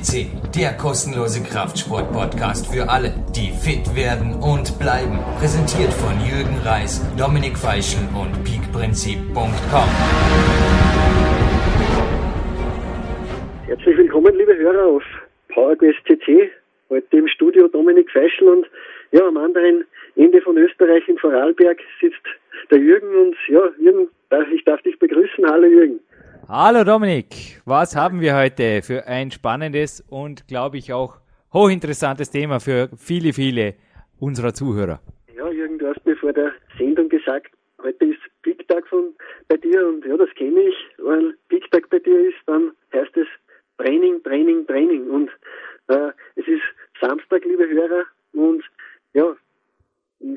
CC, der kostenlose Kraftsport-Podcast für alle, die fit werden und bleiben. Präsentiert von Jürgen Reis, Dominik Feischl und peakprinzip.com. Herzlich willkommen, liebe Hörer, auf PowerQuest CC. Heute im Studio Dominik Feischl und ja, am anderen Ende von Österreich in Vorarlberg sitzt der Jürgen und ja, Jürgen, ich darf dich begrüßen. Hallo Jürgen. Hallo Dominik, was haben wir heute für ein spannendes und glaube ich auch hochinteressantes Thema für viele, viele unserer Zuhörer? Ja, Jürgen, du hast mir vor der Sendung gesagt, heute ist Big Tag von bei dir und ja, das kenne ich, weil Big Tag bei dir ist, dann heißt es Training, Training, Training und äh, es ist Samstag, liebe Hörer und ja,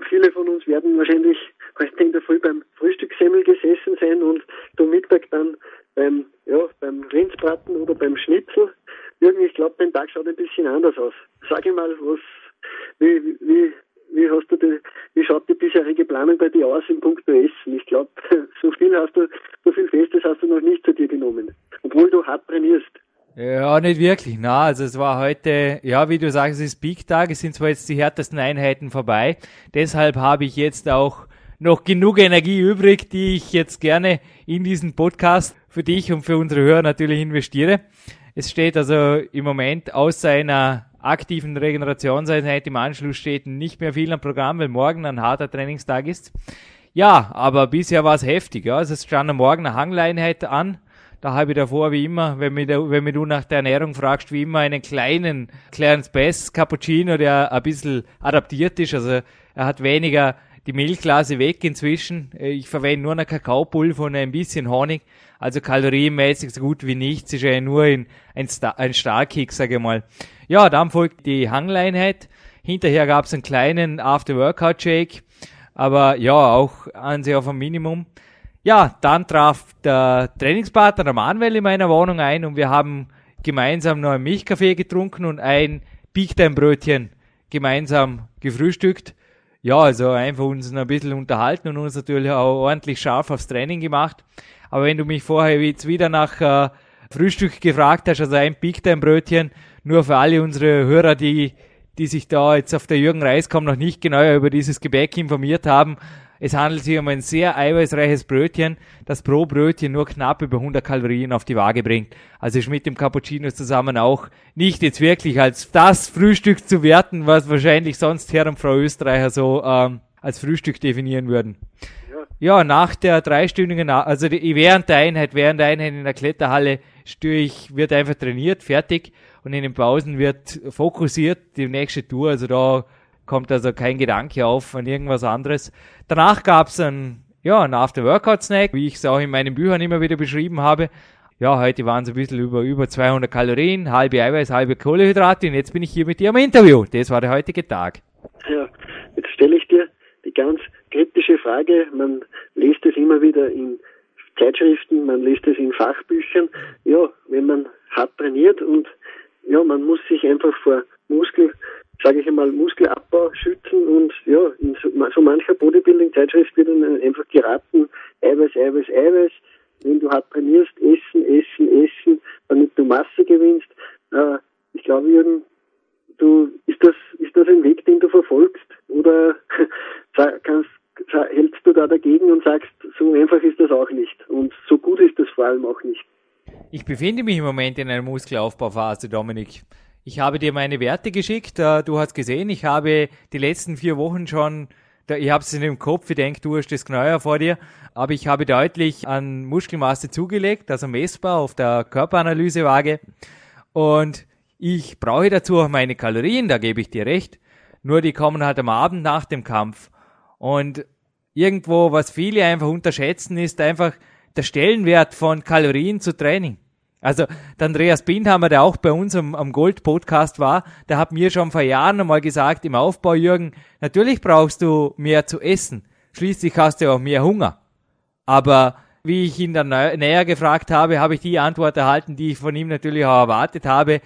viele von uns werden wahrscheinlich heute in der Früh beim Frühstückssemmel gesessen sein und zum Mittag dann beim, ja, beim Rindsbraten oder beim Schnitzel. Irgendwie, ich glaube, dein Tag schaut ein bisschen anders aus. Sag ich mal, was, wie, wie, wie hast du die, wie schaut die bisherige Planung bei dir aus in puncto Essen? Ich glaube, so viel hast du, so viel Festes hast du noch nicht zu dir genommen. Obwohl du hart trainierst. Ja, nicht wirklich. Na, also es war heute, ja, wie du sagst, es ist Peak Tag. Es sind zwar jetzt die härtesten Einheiten vorbei. Deshalb habe ich jetzt auch noch genug Energie übrig, die ich jetzt gerne in diesen Podcast für dich und für unsere Hörer natürlich investiere. Es steht also im Moment außer einer aktiven Regenerationseinheit im Anschluss steht nicht mehr viel am Programm, weil morgen ein harter Trainingstag ist. Ja, aber bisher war es heftig. Ja. Also es stand am Morgen eine Hangleinheit an. Da habe ich davor, wie immer, wenn mir, wenn mir du nach der Ernährung fragst, wie immer einen kleinen Clarence Bass Cappuccino, der ein bisschen adaptiert ist. Also er hat weniger die Milchglase weg inzwischen. Ich verwende nur eine Kakaopulver und ein bisschen Honig. Also kalorienmäßig so gut wie nichts, ist ja nur ein, ein, Star ein Starkick, sage ich mal. Ja, dann folgt die Hangleinheit. Hinterher gab es einen kleinen After-Workout-Shake, aber ja, auch an sich auf ein Minimum. Ja, dann traf der Trainingspartner der Manuel in meiner Wohnung ein und wir haben gemeinsam noch einen Milchkaffee getrunken und ein Big Time Brötchen gemeinsam gefrühstückt. Ja, also einfach uns ein bisschen unterhalten und uns natürlich auch ordentlich scharf aufs Training gemacht. Aber wenn du mich vorher jetzt wieder nach äh, Frühstück gefragt hast, also ein Big Time Brötchen, nur für alle unsere Hörer, die, die sich da jetzt auf der Jürgen Reiskom noch nicht genauer über dieses Gebäck informiert haben. Es handelt sich um ein sehr eiweißreiches Brötchen, das pro Brötchen nur knapp über 100 Kalorien auf die Waage bringt. Also ist mit dem Cappuccino zusammen auch nicht jetzt wirklich als das Frühstück zu werten, was wahrscheinlich sonst Herr und Frau Österreicher so ähm, als Frühstück definieren würden. Ja, nach der dreistündigen, also die, während der Einheit, während der Einheit in der Kletterhalle ich, wird einfach trainiert, fertig und in den Pausen wird fokussiert die nächste Tour, also da kommt also kein Gedanke auf an irgendwas anderes. Danach gab's ein, ja, ein After-Workout-Snack, wie ich es auch in meinen Büchern immer wieder beschrieben habe. Ja, heute waren es ein bisschen über, über 200 Kalorien, halbe Eiweiß, halbe Kohlehydrate und jetzt bin ich hier mit dir am Interview. Das war der heutige Tag. Ja, jetzt stelle ich dir die ganz kritische Frage. Man liest es immer wieder in Zeitschriften, man liest es in Fachbüchern. Ja, wenn man hart trainiert und ja, man muss sich einfach vor Muskel, sage ich einmal, Muskelabbau schützen und ja, in so, so mancher Bodybuilding-Zeitschrift wird dann einfach geraten, Eiweiß, Eiweiß, Eiweiß. Wenn du hart trainierst, essen, essen, essen, damit du Masse gewinnst. Äh, ich glaube, Jürgen, du, ist das, ist das ein Weg, den du verfolgst? Oder kannst, hältst du da dagegen und sagst, so einfach ist das auch nicht und so gut ist das vor allem auch nicht. Ich befinde mich im Moment in einer Muskelaufbauphase, Dominik. Ich habe dir meine Werte geschickt. Äh, du hast gesehen, ich habe die letzten vier Wochen schon, ich habe es in dem Kopf, ich denke, du hast das genauer vor dir, aber ich habe deutlich an Muskelmasse zugelegt, also messbar auf der Körperanalysewaage. Und ich brauche dazu auch meine Kalorien, da gebe ich dir recht. Nur die kommen halt am Abend nach dem Kampf. Und irgendwo, was viele einfach unterschätzen, ist einfach der Stellenwert von Kalorien zu Training. Also der Andreas Bindhammer, der auch bei uns am, am Gold-Podcast war, der hat mir schon vor Jahren einmal gesagt, im Aufbau, Jürgen, natürlich brauchst du mehr zu essen. Schließlich hast du auch mehr Hunger. Aber wie ich ihn dann näher gefragt habe, habe ich die Antwort erhalten, die ich von ihm natürlich auch erwartet habe.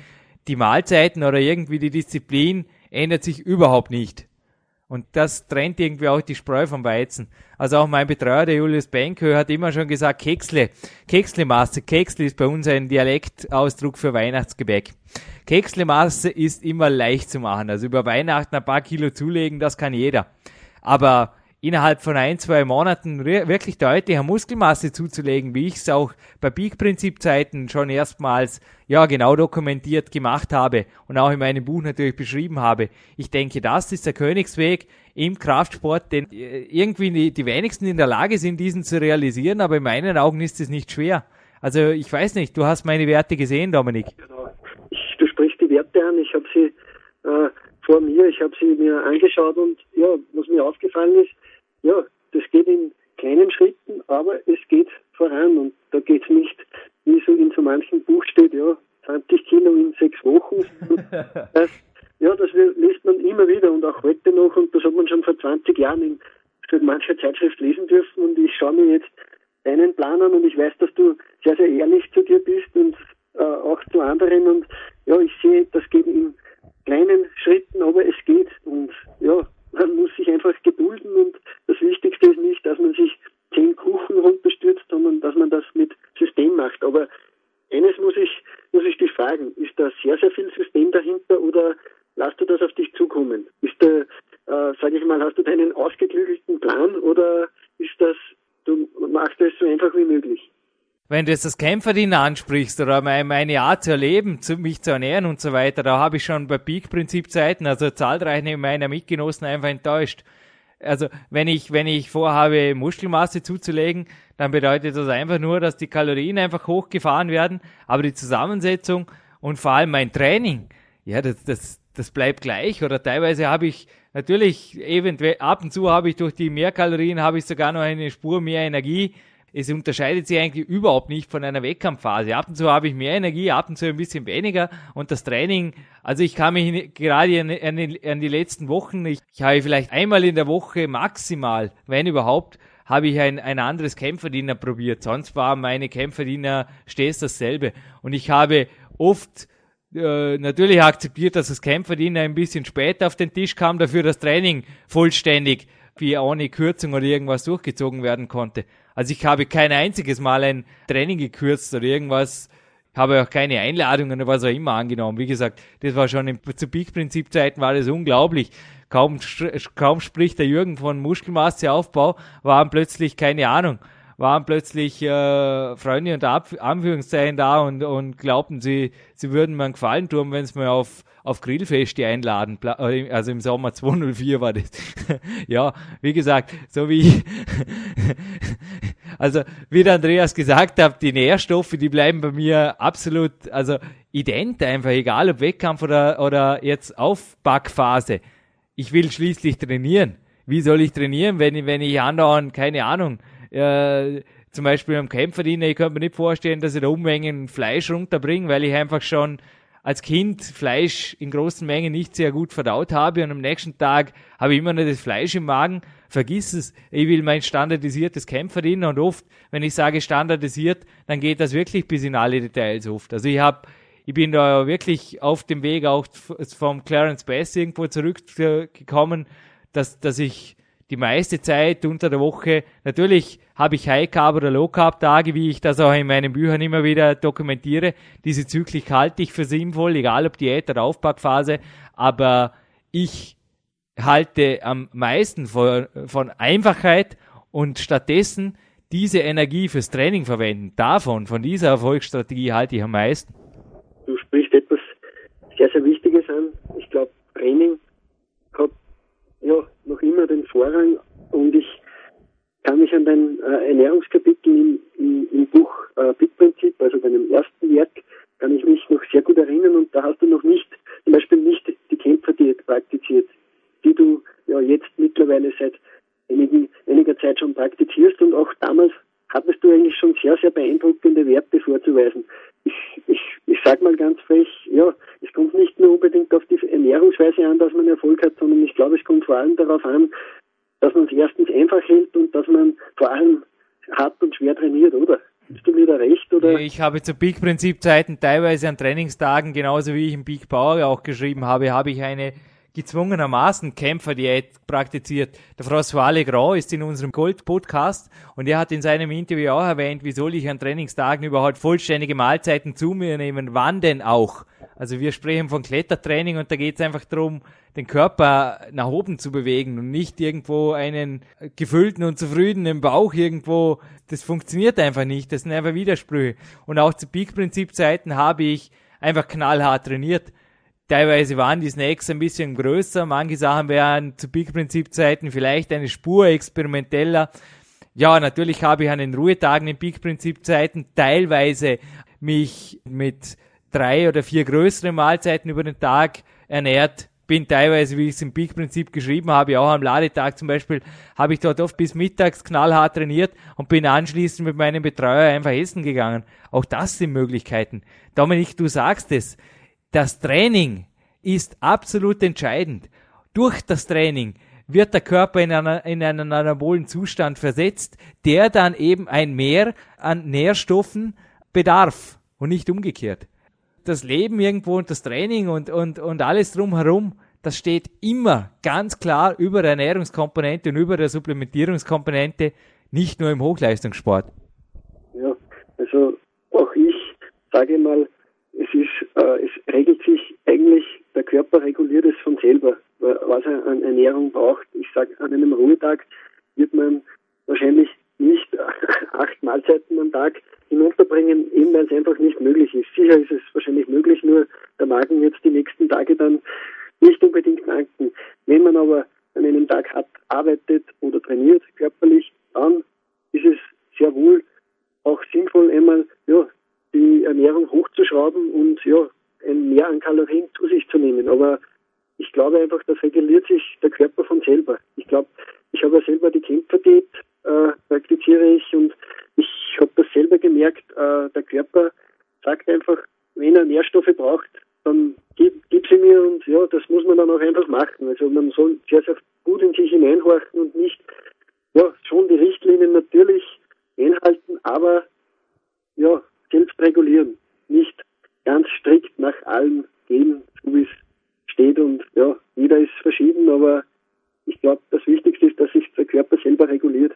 Die Mahlzeiten oder irgendwie die Disziplin ändert sich überhaupt nicht. Und das trennt irgendwie auch die Spreu vom Weizen. Also auch mein Betreuer, der Julius Benke, hat immer schon gesagt, Keksle, Keksle-Masse. Keksle ist bei uns ein Dialektausdruck für Weihnachtsgebäck. Kekslemasse ist immer leicht zu machen. Also über Weihnachten ein paar Kilo zulegen, das kann jeder. Aber innerhalb von ein, zwei Monaten wirklich deutliche Muskelmasse zuzulegen, wie ich es auch bei Peak-Prinzip-Zeiten schon erstmals ja genau dokumentiert gemacht habe und auch in meinem Buch natürlich beschrieben habe. Ich denke, das ist der Königsweg im Kraftsport, denn äh, irgendwie die, die wenigsten in der Lage sind, diesen zu realisieren, aber in meinen Augen ist es nicht schwer. Also ich weiß nicht, du hast meine Werte gesehen, Dominik. Genau. Ich, du sprichst die Werte an, ich habe sie äh, vor mir, ich habe sie mir angeschaut und ja, was mir aufgefallen ist, ja, das geht in kleinen Schritten, aber es geht voran und da geht es nicht, wie so in so manchen Buch steht, ja, 20 Kilo in sechs Wochen. das, ja, das liest man immer wieder und auch heute noch und das hat man schon vor 20 Jahren in mancher Zeitschrift lesen dürfen und ich schaue mir jetzt deinen Plan an und ich weiß, dass du sehr, sehr ehrlich zu dir bist und äh, auch zu anderen und ja, ich sehe, das geht in kleinen Schritten, aber es geht und ja, man muss sich einfach gedulden und das Wichtigste ist nicht, dass man sich zehn Kuchen runterstürzt, sondern dass man das mit System macht. Aber eines muss ich, muss ich dich fragen, ist da sehr, sehr viel System dahinter oder lass du das auf dich zukommen? Ist da, äh, sage ich mal, hast du deinen ausgeklügelten Plan oder ist das, du machst es so einfach wie möglich? Wenn du jetzt das Kämpferdien ansprichst oder meine Art zu erleben, zu, mich zu ernähren und so weiter, da habe ich schon bei Peak-Prinzip-Zeiten, also zahlreiche meiner Mitgenossen einfach enttäuscht. Also wenn ich, wenn ich vorhabe, Muskelmasse zuzulegen, dann bedeutet das einfach nur, dass die Kalorien einfach hochgefahren werden, aber die Zusammensetzung und vor allem mein Training, ja, das, das, das bleibt gleich. Oder teilweise habe ich natürlich eventuell ab und zu habe ich durch die Mehrkalorien habe ich sogar noch eine Spur mehr Energie es unterscheidet sich eigentlich überhaupt nicht von einer Wettkampfphase. Ab und zu habe ich mehr Energie, ab und zu ein bisschen weniger und das Training, also ich kann mich gerade an, an, an die letzten Wochen, ich, ich habe vielleicht einmal in der Woche maximal, wenn überhaupt, habe ich ein, ein anderes Kämpferdiener probiert. Sonst war meine Kämpferdiener stets dasselbe. Und ich habe oft äh, natürlich akzeptiert, dass das Kämpferdiener ein bisschen später auf den Tisch kam, dafür das Training vollständig wie ohne Kürzung oder irgendwas durchgezogen werden konnte. Also ich habe kein einziges Mal ein Training gekürzt oder irgendwas, habe auch keine Einladungen oder was auch immer angenommen. Wie gesagt, das war schon im, zu Peak-Prinzip-Zeiten war das unglaublich. Kaum, kaum spricht der Jürgen von Muskelmasseaufbau, waren plötzlich, keine Ahnung, waren plötzlich äh, Freunde unter Ab Anführungszeichen da und, und glaubten, sie, sie würden mir einen Gefallen tun, wenn sie mir auf, auf Grillfeste einladen. Äh, also im Sommer 204 war das. ja, wie gesagt, so wie also wie der Andreas gesagt hat, die Nährstoffe, die bleiben bei mir absolut, also ident einfach, egal ob Wettkampf oder, oder jetzt Aufbackphase. Ich will schließlich trainieren. Wie soll ich trainieren, wenn ich, wenn ich andauernd, keine Ahnung, äh, zum Beispiel am Kämpferdiener, ich könnte mir nicht vorstellen, dass ich da Unmengen Fleisch runterbringe, weil ich einfach schon als Kind Fleisch in großen Mengen nicht sehr gut verdaut habe und am nächsten Tag habe ich immer noch das Fleisch im Magen. Vergiss es, ich will mein standardisiertes Kämpferin und oft, wenn ich sage standardisiert, dann geht das wirklich bis in alle Details oft. Also ich habe ich bin da wirklich auf dem Weg auch vom Clarence Bass irgendwo zurückgekommen, dass, dass ich die meiste Zeit unter der Woche, natürlich habe ich High Carb oder Low Carb Tage, wie ich das auch in meinen Büchern immer wieder dokumentiere. Diese Zyklik halte ich für sinnvoll, egal ob Diät oder Aufbackphase, aber ich halte am meisten von, von Einfachheit und stattdessen diese Energie fürs Training verwenden. Davon, von dieser Erfolgsstrategie halte ich am meisten. Du sprichst etwas sehr, sehr Wichtiges an. Ich glaube, Training hat ja noch immer den Vorrang und ich kann mich an dein äh, Ernährungskapitel im, im, im Buch äh, Bitprinzip, also deinem ersten Werk, kann ich mich noch sehr gut erinnern und da hast du noch nicht, zum Beispiel nicht die Kämpferdiät praktiziert, ja jetzt mittlerweile seit einigen, einiger Zeit schon praktizierst und auch damals hattest du eigentlich schon sehr, sehr beeindruckende Werte vorzuweisen. Ich, ich, ich sage mal ganz frech, ja, es kommt nicht nur unbedingt auf die Ernährungsweise an, dass man Erfolg hat, sondern ich glaube, es kommt vor allem darauf an, dass man es erstens einfach hält und dass man vor allem hart und schwer trainiert, oder? Bist du mir da recht? Oder? Ich habe zu Peak-Prinzip-Zeiten teilweise an Trainingstagen, genauso wie ich im Peak Power auch geschrieben habe, habe ich eine gezwungenermaßen Kämpferdiät praktiziert. Der François Legrand ist in unserem Gold-Podcast und er hat in seinem Interview auch erwähnt, wie soll ich an Trainingstagen überhaupt vollständige Mahlzeiten zu mir nehmen, wann denn auch? Also wir sprechen von Klettertraining und da geht es einfach darum, den Körper nach oben zu bewegen und nicht irgendwo einen gefüllten und zufriedenen Bauch irgendwo. Das funktioniert einfach nicht. Das sind einfach Widersprüche. Und auch zu Peak-Prinzip-Zeiten habe ich einfach knallhart trainiert. Teilweise waren die Snacks ein bisschen größer, manche Sachen wären zu Peak-Prinzip-Zeiten vielleicht eine Spur experimenteller. Ja, natürlich habe ich an den Ruhetagen in Peak-Prinzip-Zeiten teilweise mich mit drei oder vier größeren Mahlzeiten über den Tag ernährt. Bin teilweise, wie ich es im Peak-Prinzip geschrieben habe, auch am Ladetag zum Beispiel, habe ich dort oft bis mittags knallhart trainiert und bin anschließend mit meinem Betreuer einfach essen gegangen. Auch das sind Möglichkeiten. Dominik, du sagst es das Training ist absolut entscheidend. Durch das Training wird der Körper in, einer, in einen anabolen Zustand versetzt, der dann eben ein Mehr an Nährstoffen bedarf und nicht umgekehrt. Das Leben irgendwo und das Training und, und, und alles drumherum, das steht immer ganz klar über der Ernährungskomponente und über der Supplementierungskomponente, nicht nur im Hochleistungssport. Ja, also auch ich sage mal, es ist, äh, es regelt sich eigentlich, der Körper reguliert es von selber, was er an Ernährung braucht. Ich sage, an einem Ruhetag wird man wahrscheinlich nicht acht Mahlzeiten am Tag hinunterbringen, eben weil es einfach nicht möglich ist. Sicher ist es wahrscheinlich möglich, nur der Magen wird die nächsten Tage dann nicht unbedingt danken. Wenn man aber an einem Tag hat, arbeitet oder trainiert körperlich, dann ist es sehr wohl auch sinnvoll, einmal ja, die Ernährung hochzuschrauben und ja, ein Mehr an Kalorien zu sich zu nehmen. Aber ich glaube einfach, das reguliert sich der Körper von selber. Ich glaube, ich habe ja selber die Kämpferdiät, äh, praktiziere ich und ich habe das selber gemerkt, äh, der Körper sagt einfach, wenn er Nährstoffe braucht, dann gib, gib sie mir und ja, das muss man dann auch einfach machen. Also man soll sehr, sehr gut in sich hineinhorchen und nicht, ja, schon die Richtlinien natürlich einhalten, aber ja, selbst regulieren, nicht ganz strikt nach allem gehen, so wie es steht und ja, jeder ist verschieden, aber ich glaube, das Wichtigste ist, dass sich der Körper selber reguliert.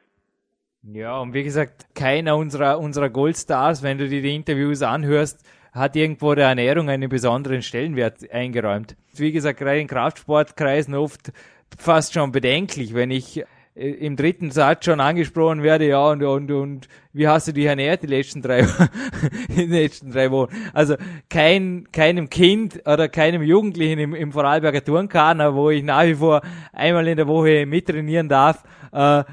Ja, und wie gesagt, keiner unserer, unserer Goldstars, wenn du dir die Interviews anhörst, hat irgendwo der Ernährung einen besonderen Stellenwert eingeräumt. Wie gesagt, gerade in Kraftsportkreisen oft fast schon bedenklich, wenn ich im dritten Satz schon angesprochen werde, ja, und, und, und wie hast du dich ernährt die letzten drei, die letzten drei Wochen? Also kein, keinem Kind oder keinem Jugendlichen im, im Vorarlberger Turnkader, wo ich nach wie vor einmal in der Woche mittrainieren darf, äh,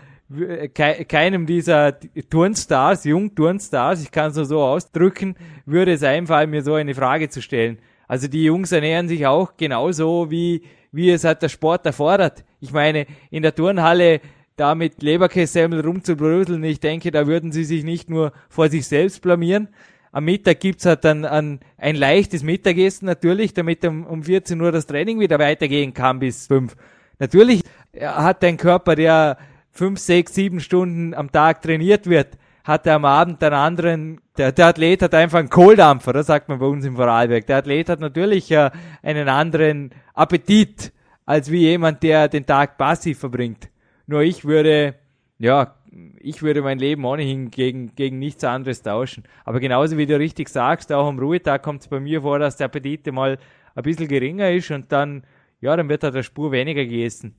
keinem dieser Turnstars, Jungturnstars, ich kann es nur so ausdrücken, würde es einfallen, mir so eine Frage zu stellen. Also die Jungs ernähren sich auch genauso, wie, wie es halt der Sport erfordert. Ich meine, in der Turnhalle da mit Leberkässemmel rumzubröseln, ich denke, da würden sie sich nicht nur vor sich selbst blamieren. Am Mittag gibt's halt dann ein, ein leichtes Mittagessen natürlich, damit um, um 14 Uhr das Training wieder weitergehen kann bis 5. Natürlich hat dein Körper, der 5, 6, 7 Stunden am Tag trainiert wird, hat er am Abend einen anderen, der, der Athlet hat einfach einen Kohldampfer, das sagt man bei uns im Vorarlberg. Der Athlet hat natürlich äh, einen anderen Appetit als wie jemand, der den Tag passiv verbringt. Nur ich würde, ja, ich würde mein Leben ohnehin gegen, gegen nichts anderes tauschen. Aber genauso wie du richtig sagst, auch am Ruhetag kommt es bei mir vor, dass der Appetit mal ein bisschen geringer ist und dann, ja, dann wird halt der Spur weniger gegessen.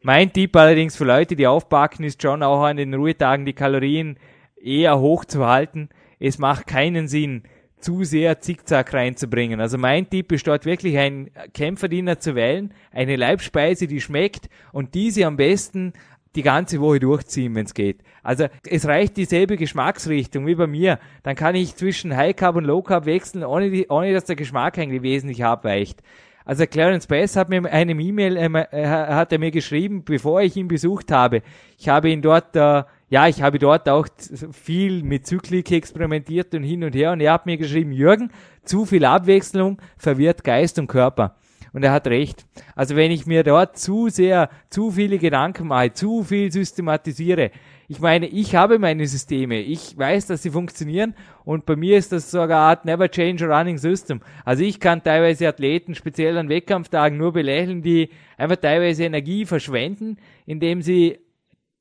Mein Tipp allerdings für Leute, die aufpacken, ist schon auch an den Ruhetagen die Kalorien eher hoch zu halten. Es macht keinen Sinn, zu sehr Zickzack reinzubringen. Also mein Tipp ist dort wirklich ein Kämpferdiener zu wählen, eine Leibspeise, die schmeckt und diese am besten die ganze Woche durchziehen, wenn es geht. Also es reicht dieselbe Geschmacksrichtung wie bei mir. Dann kann ich zwischen High Carb und Low Carb wechseln, ohne, die, ohne dass der Geschmack eigentlich wesentlich abweicht. Also Clarence Bass hat mir eine E-Mail, äh, hat er mir geschrieben, bevor ich ihn besucht habe. Ich habe ihn dort äh, ja, ich habe dort auch viel mit Zyklik experimentiert und hin und her und er hat mir geschrieben, Jürgen, zu viel Abwechslung verwirrt Geist und Körper. Und er hat recht. Also wenn ich mir dort zu sehr, zu viele Gedanken mache, zu viel systematisiere, ich meine, ich habe meine Systeme. Ich weiß, dass sie funktionieren und bei mir ist das sogar eine Art Never Change a Running System. Also ich kann teilweise Athleten speziell an Wettkampftagen nur belächeln, die einfach teilweise Energie verschwenden, indem sie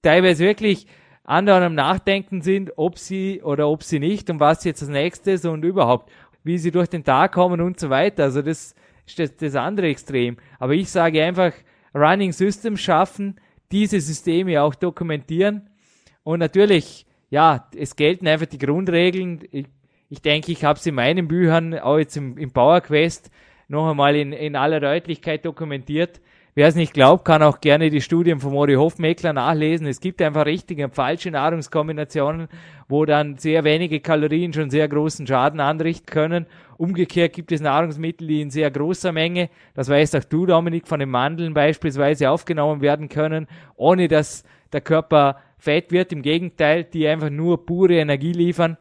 teilweise wirklich anderen am Nachdenken sind, ob sie oder ob sie nicht und was jetzt das nächste ist und überhaupt, wie sie durch den Tag kommen und so weiter. Also das ist das, das andere Extrem. Aber ich sage einfach, Running Systems schaffen, diese Systeme auch dokumentieren und natürlich, ja, es gelten einfach die Grundregeln. Ich, ich denke, ich habe es in meinen Büchern, auch jetzt im, im Power Quest, noch einmal in, in aller Deutlichkeit dokumentiert. Wer es nicht glaubt, kann auch gerne die Studien von Mori Hofmeckler nachlesen. Es gibt einfach richtige und falsche Nahrungskombinationen, wo dann sehr wenige Kalorien schon sehr großen Schaden anrichten können. Umgekehrt gibt es Nahrungsmittel, die in sehr großer Menge, das weißt auch du, Dominik, von den Mandeln beispielsweise aufgenommen werden können, ohne dass der Körper fett wird. Im Gegenteil, die einfach nur pure Energie liefern.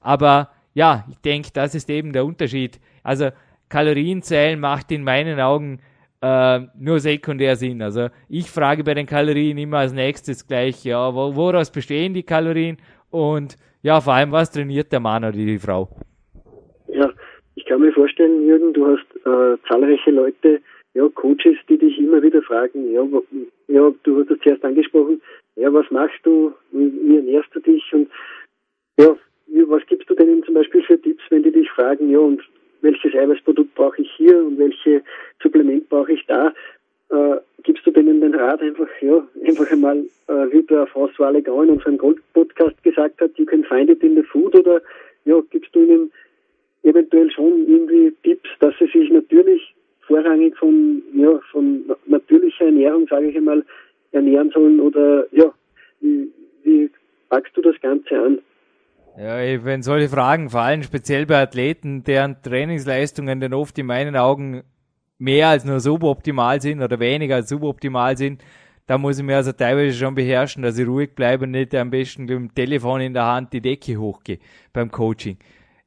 Aber ja, ich denke, das ist eben der Unterschied. Also Kalorienzählen macht in meinen Augen äh, nur sekundär Sinn. Also ich frage bei den Kalorien immer als nächstes gleich, ja, woraus bestehen die Kalorien und ja, vor allem, was trainiert der Mann oder die Frau? Ja, ich kann mir vorstellen, Jürgen, du hast äh, zahlreiche Leute, ja, Coaches, die dich immer wieder fragen, ja, ja, du hast es zuerst angesprochen, ja, was machst du, wie, wie ernährst du dich und ja, was gibst du denen zum Beispiel für Tipps, wenn die dich fragen, ja, und welches Eiweißprodukt brauche ich hier und welche Supplement brauche ich da? Äh, gibst du denen den Rat einfach, ja, einfach einmal, äh, wie der François Legrand in unserem Gold-Podcast gesagt hat, you can find it in the food oder ja, gibst du ihnen eventuell schon irgendwie Tipps, dass sie sich natürlich vorrangig von, ja, von natürlicher Ernährung, sage ich einmal, ernähren sollen oder ja, wie, wie packst du das Ganze an? Ja, wenn solche Fragen fallen, speziell bei Athleten, deren Trainingsleistungen dann oft in meinen Augen mehr als nur suboptimal sind oder weniger als suboptimal sind, da muss ich mir also teilweise schon beherrschen, dass ich ruhig bleibe und nicht am besten mit dem Telefon in der Hand die Decke hochgehe beim Coaching.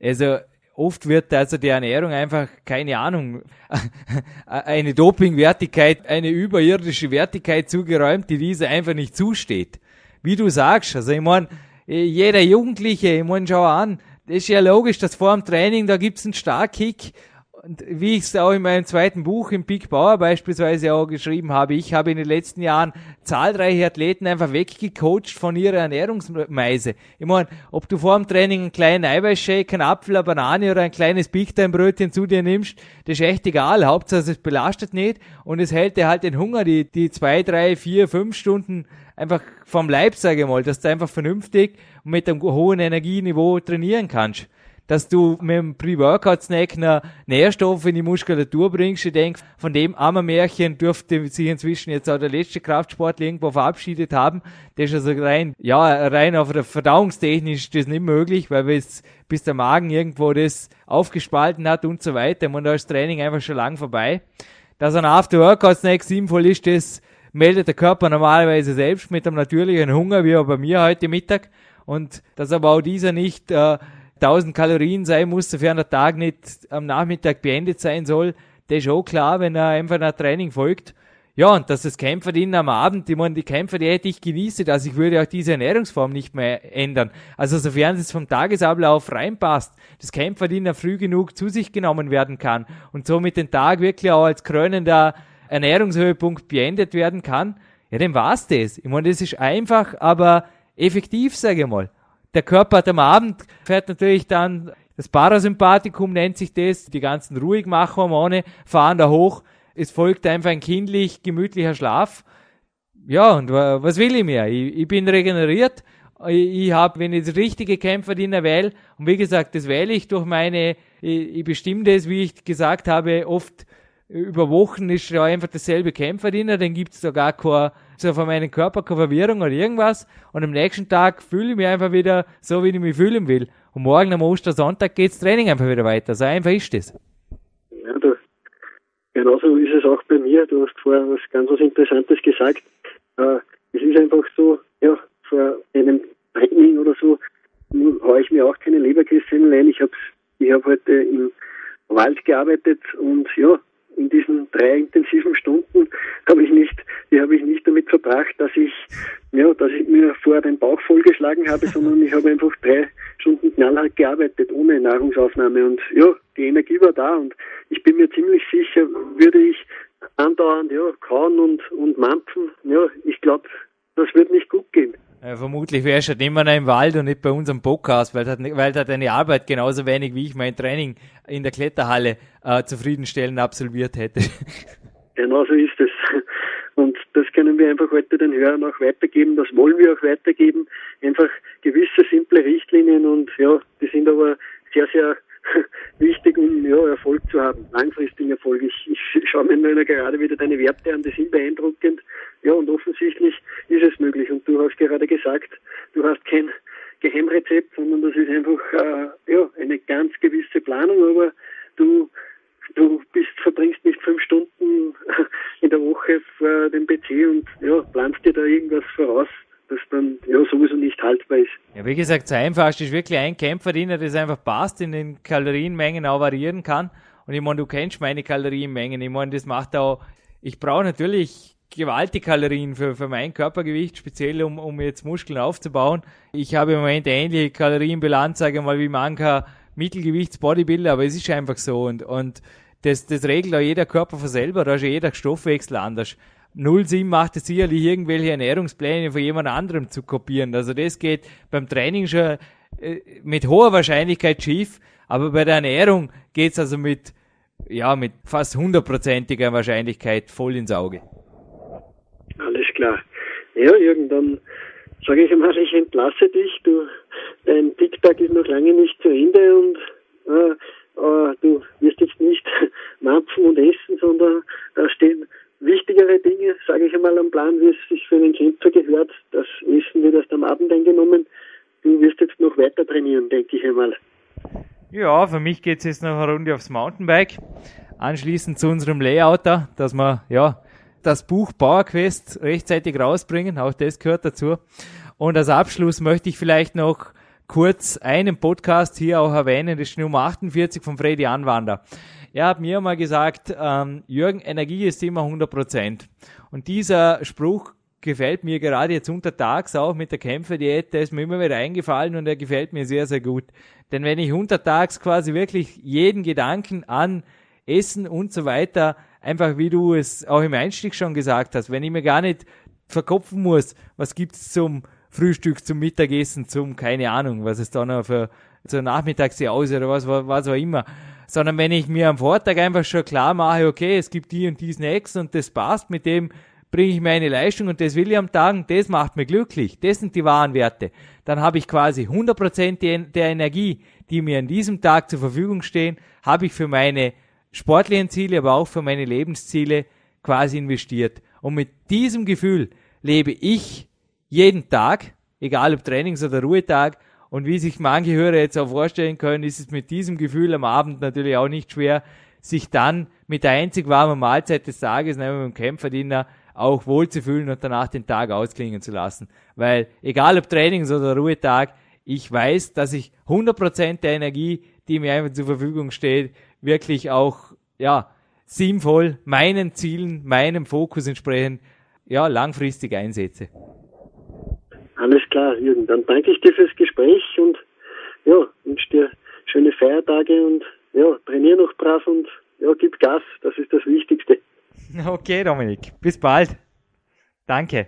Also oft wird also der Ernährung einfach, keine Ahnung, eine Dopingwertigkeit, eine überirdische Wertigkeit zugeräumt, die diese einfach nicht zusteht. Wie du sagst, also ich meine, jeder Jugendliche, ich meine, schau an, das ist ja logisch, dass vor dem Training, da gibt's einen Starkkick und wie ich es auch in meinem zweiten Buch im Big Bauer beispielsweise auch geschrieben habe, ich habe in den letzten Jahren zahlreiche Athleten einfach weggecoacht von ihrer Ernährungsmeise. Ich meine, ob du vor dem Training einen kleinen Eiweißshake, einen Apfel, eine Banane oder ein kleines Big Time Brötchen zu dir nimmst, das ist echt egal. Hauptsache es belastet nicht und es hält dir halt den Hunger, die, die zwei, drei, vier, fünf Stunden einfach vom Leib, sage ich mal, dass du einfach vernünftig mit einem hohen Energieniveau trainieren kannst dass du mit dem Pre-Workout-Snack Nährstoffe in die Muskulatur bringst. Ich denke, von dem armen Märchen dürfte sich inzwischen jetzt auch der letzte Kraftsportler irgendwo verabschiedet haben. Das ist also rein, ja, rein auf der Verdauungstechnisch ist das nicht möglich, weil bis, bis der Magen irgendwo das aufgespalten hat und so weiter. Und da ist das Training einfach schon lang vorbei. Dass ein After-Workout-Snack sinnvoll ist, das meldet der Körper normalerweise selbst mit einem natürlichen Hunger, wie auch bei mir heute Mittag. Und dass aber auch dieser nicht äh, 1000 Kalorien sein muss, sofern der Tag nicht am Nachmittag beendet sein soll. Das ist auch klar, wenn er einfach nach Training folgt. Ja, und dass das Kämpferdienen am Abend, ich meine, die Kämpfer, die hätte ich genieße, also ich würde auch diese Ernährungsform nicht mehr ändern. Also sofern es vom Tagesablauf reinpasst, das Kämpferdienen früh genug zu sich genommen werden kann und somit den Tag wirklich auch als krönender Ernährungshöhepunkt beendet werden kann, ja, dann war's das. Ich meine, das ist einfach, aber effektiv, sage ich mal. Der Körper hat am Abend, fährt natürlich dann, das Parasympathikum nennt sich das, die ganzen Ruhigmachhormone fahren da hoch. Es folgt einfach ein kindlich, gemütlicher Schlaf. Ja, und was will ich mehr? Ich, ich bin regeneriert. Ich, ich habe, wenn ich das richtige Kämpferdiener wähle, und wie gesagt, das wähle ich durch meine, ich, ich bestimme das, wie ich gesagt habe, oft über Wochen ist ja einfach dasselbe Kämpferdiener, dann gibt's da gar keine so von meinem Körper keine Verwirrung oder irgendwas. Und am nächsten Tag fühle ich mich einfach wieder so, wie ich mich fühlen will. Und morgen am Ostersonntag geht's Training einfach wieder weiter. So einfach ist das. Ja, du, genauso ist es auch bei mir. Du hast vorher was ganz was Interessantes gesagt. Äh, es ist einfach so, ja, vor einem Training oder so haue ich mir auch keine Leberkäse rein. Ich habe ich hab heute im Wald gearbeitet und ja, in diesen drei ja, dass ich mir vorher den Bauch vollgeschlagen habe, sondern ich habe einfach drei Stunden knallhart gearbeitet, ohne Nahrungsaufnahme. Und ja, die Energie war da und ich bin mir ziemlich sicher, würde ich andauernd ja, kauen und, und mampfen, ja, ich glaube, das wird nicht gut gehen. Ja, vermutlich wärst du halt immer noch im Wald und nicht bei unserem Podcast, weil weil halt deine Arbeit genauso wenig wie ich mein Training in der Kletterhalle äh, zufriedenstellend absolviert hätte. Genau so ist es. Einfach heute den Hörern auch weitergeben, das wollen wir auch weitergeben. Einfach gewisse simple Richtlinien und ja, die sind aber sehr, sehr wichtig, um ja, Erfolg zu haben, langfristigen Erfolg. Ich, ich schaue mir nur gerade wieder deine Werte an, die sind beeindruckend. Ja, und offensichtlich ist es möglich. Und du hast gerade gesagt, du hast kein Geheimrezept, sondern das ist einfach äh, ja, eine ganz gewisse Planung, aber du du bist, verbringst nicht fünf Stunden in der Vor dem PC und ja, planst dir da irgendwas voraus, das dann ja sowieso nicht haltbar ist. Ja, wie gesagt, das Einfachste ist wirklich ein Kämpferdiener, das einfach passt, in den Kalorienmengen auch variieren kann. Und ich meine, du kennst meine Kalorienmengen. Ich meine, das macht auch, ich brauche natürlich gewaltige Kalorien für, für mein Körpergewicht, speziell um, um jetzt Muskeln aufzubauen. Ich habe im Moment ähnliche Kalorienbilanz, sage ich mal, wie mancher Mittelgewichts-Bodybuilder, aber es ist einfach so und, und das, das regelt auch jeder Körper von selber, da ist ja jeder Stoffwechsel anders. Null Sinn macht es sicherlich, irgendwelche Ernährungspläne von jemand anderem zu kopieren. Also das geht beim Training schon äh, mit hoher Wahrscheinlichkeit schief, aber bei der Ernährung geht's also mit, ja, mit fast hundertprozentiger Wahrscheinlichkeit voll ins Auge. Alles klar. Ja, irgendwann sage ich einmal, ich entlasse dich. Du, dein TikTok ist noch lange nicht zu Ende und äh, äh, du wirst jetzt nicht mampfen und essen, sondern da stehen wichtigere Dinge, sage ich einmal, am Plan, wie es sich für einen Kämpfer gehört. Das Essen wird erst am Abend eingenommen. Du wirst jetzt noch weiter trainieren, denke ich einmal. Ja, für mich geht es jetzt noch eine Runde aufs Mountainbike. Anschließend zu unserem Layouter, dass wir ja das Buch Power Quest rechtzeitig rausbringen. Auch das gehört dazu. Und als Abschluss möchte ich vielleicht noch kurz einen Podcast hier auch erwähnen, das ist Nummer 48 von Freddy Anwander. Er hat mir mal gesagt, ähm, Jürgen, Energie ist immer 100 Prozent. Und dieser Spruch gefällt mir gerade jetzt untertags auch mit der Kämpferdiät, der ist mir immer wieder eingefallen und er gefällt mir sehr, sehr gut. Denn wenn ich untertags quasi wirklich jeden Gedanken an Essen und so weiter, einfach wie du es auch im Einstieg schon gesagt hast, wenn ich mir gar nicht verkopfen muss, was gibt's zum Frühstück zum Mittagessen, zum, keine Ahnung, was es da noch für, zur Nachmittagsjause oder was, was auch immer. Sondern wenn ich mir am Vortag einfach schon klar mache, okay, es gibt die und die Snacks und das passt, mit dem bringe ich meine Leistung und das will ich am Tag und das macht mir glücklich. Das sind die wahren Werte. Dann habe ich quasi 100% der Energie, die mir an diesem Tag zur Verfügung stehen, habe ich für meine sportlichen Ziele, aber auch für meine Lebensziele quasi investiert. Und mit diesem Gefühl lebe ich jeden Tag, egal ob Trainings- oder Ruhetag. Und wie sich manche Hörer jetzt auch vorstellen können, ist es mit diesem Gefühl am Abend natürlich auch nicht schwer, sich dann mit der einzig warmen Mahlzeit des Tages, nämlich mit dem Kämpferdiener, auch wohlzufühlen und danach den Tag ausklingen zu lassen. Weil egal ob Trainings- oder Ruhetag, ich weiß, dass ich 100% der Energie, die mir einfach zur Verfügung steht, wirklich auch, ja, sinnvoll meinen Zielen, meinem Fokus entsprechend, ja, langfristig einsetze. Klar, Jürgen. Dann danke ich dir fürs Gespräch und ja, wünsche dir schöne Feiertage und ja, trainier noch brav und ja, gib Gas. Das ist das Wichtigste. Okay, Dominik. Bis bald. Danke.